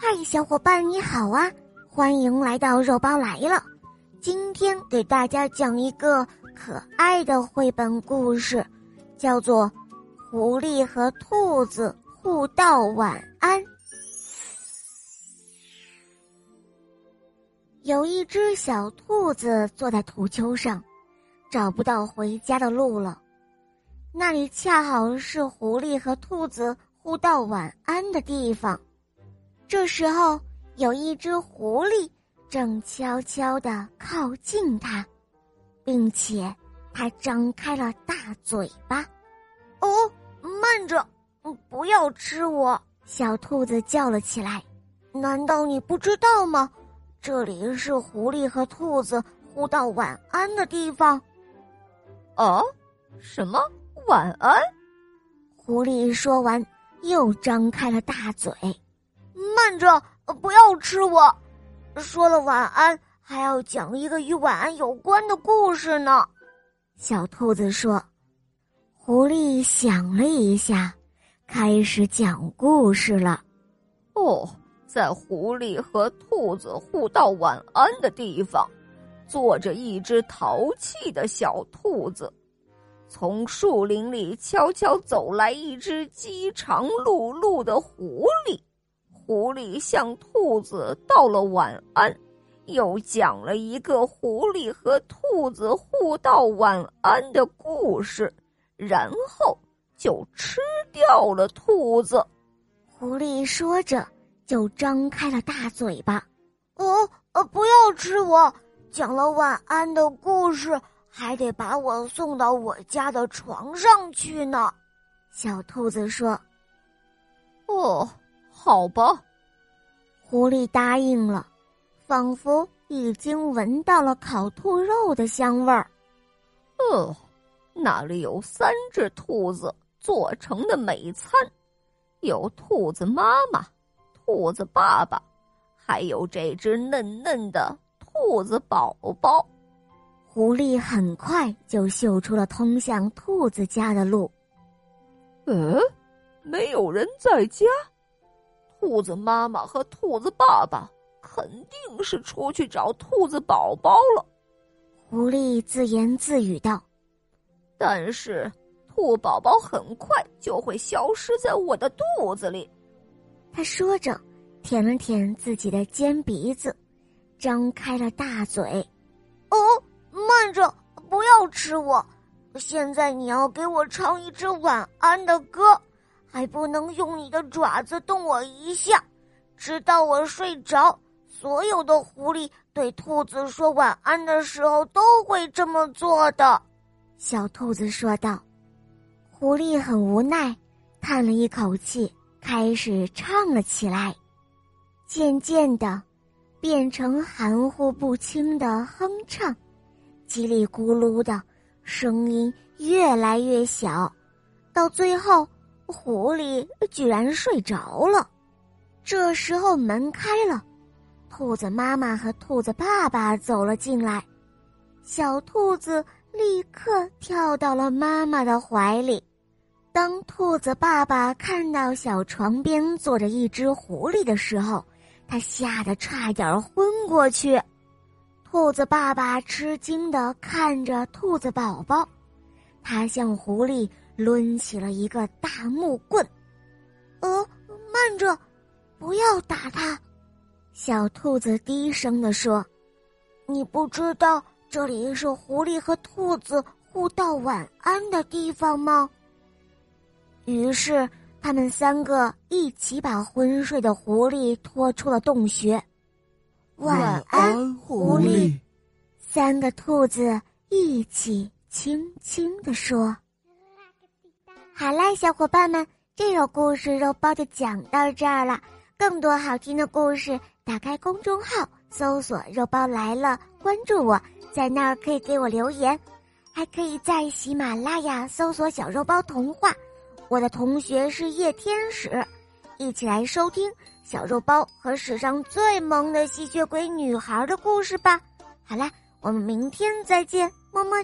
嗨，小伙伴你好啊！欢迎来到肉包来了。今天给大家讲一个可爱的绘本故事，叫做《狐狸和兔子互道晚安》。有一只小兔子坐在土丘上，找不到回家的路了。那里恰好是狐狸和兔子互道晚安的地方。这时候，有一只狐狸正悄悄地靠近它，并且它张开了大嘴巴。“哦，慢着，不要吃我！”小兔子叫了起来。“难道你不知道吗？这里是狐狸和兔子互道晚安的地方。”“哦，什么？”晚安，狐狸说完，又张开了大嘴。慢着，不要吃我！说了晚安，还要讲一个与晚安有关的故事呢。小兔子说。狐狸想了一下，开始讲故事了。哦，在狐狸和兔子互道晚安的地方，坐着一只淘气的小兔子。从树林里悄悄走来一只饥肠辘辘的狐狸，狐狸向兔子道了晚安，又讲了一个狐狸和兔子互道晚安的故事，然后就吃掉了兔子。狐狸说着，就张开了大嘴巴。哦，呃，不要吃我！讲了晚安的故事。还得把我送到我家的床上去呢，小兔子说：“哦，好吧。”狐狸答应了，仿佛已经闻到了烤兔肉的香味儿。哦，那里有三只兔子做成的美餐，有兔子妈妈、兔子爸爸，还有这只嫩嫩的兔子宝宝。狐狸很快就嗅出了通向兔子家的路。嗯，没有人在家。兔子妈妈和兔子爸爸肯定是出去找兔子宝宝了。狐狸自言自语道：“但是兔宝宝很快就会消失在我的肚子里。”他说着，舔了舔自己的尖鼻子，张开了大嘴。哦。慢着，不要吃我！现在你要给我唱一支晚安的歌，还不能用你的爪子动我一下，直到我睡着。所有的狐狸对兔子说晚安的时候都会这么做的。小兔子说道。狐狸很无奈，叹了一口气，开始唱了起来，渐渐的，变成含糊不清的哼唱。叽里咕噜的声音越来越小，到最后，狐狸居然睡着了。这时候门开了，兔子妈妈和兔子爸爸走了进来。小兔子立刻跳到了妈妈的怀里。当兔子爸爸看到小床边坐着一只狐狸的时候，他吓得差点昏过去。兔子爸爸吃惊的看着兔子宝宝，他向狐狸抡起了一个大木棍。呃，慢着，不要打他。小兔子低声的说：“你不知道这里是狐狸和兔子互道晚安的地方吗？”于是他们三个一起把昏睡的狐狸拖出了洞穴。晚安，狐狸。三个兔子一起轻轻地说：“好啦，小伙伴们，这个故事肉包就讲到这儿了。更多好听的故事，打开公众号搜索‘肉包来了’，关注我，在那儿可以给我留言，还可以在喜马拉雅搜索‘小肉包童话’。我的同学是夜天使，一起来收听。”小肉包和史上最萌的吸血鬼女孩的故事吧。好啦，我们明天再见，么么。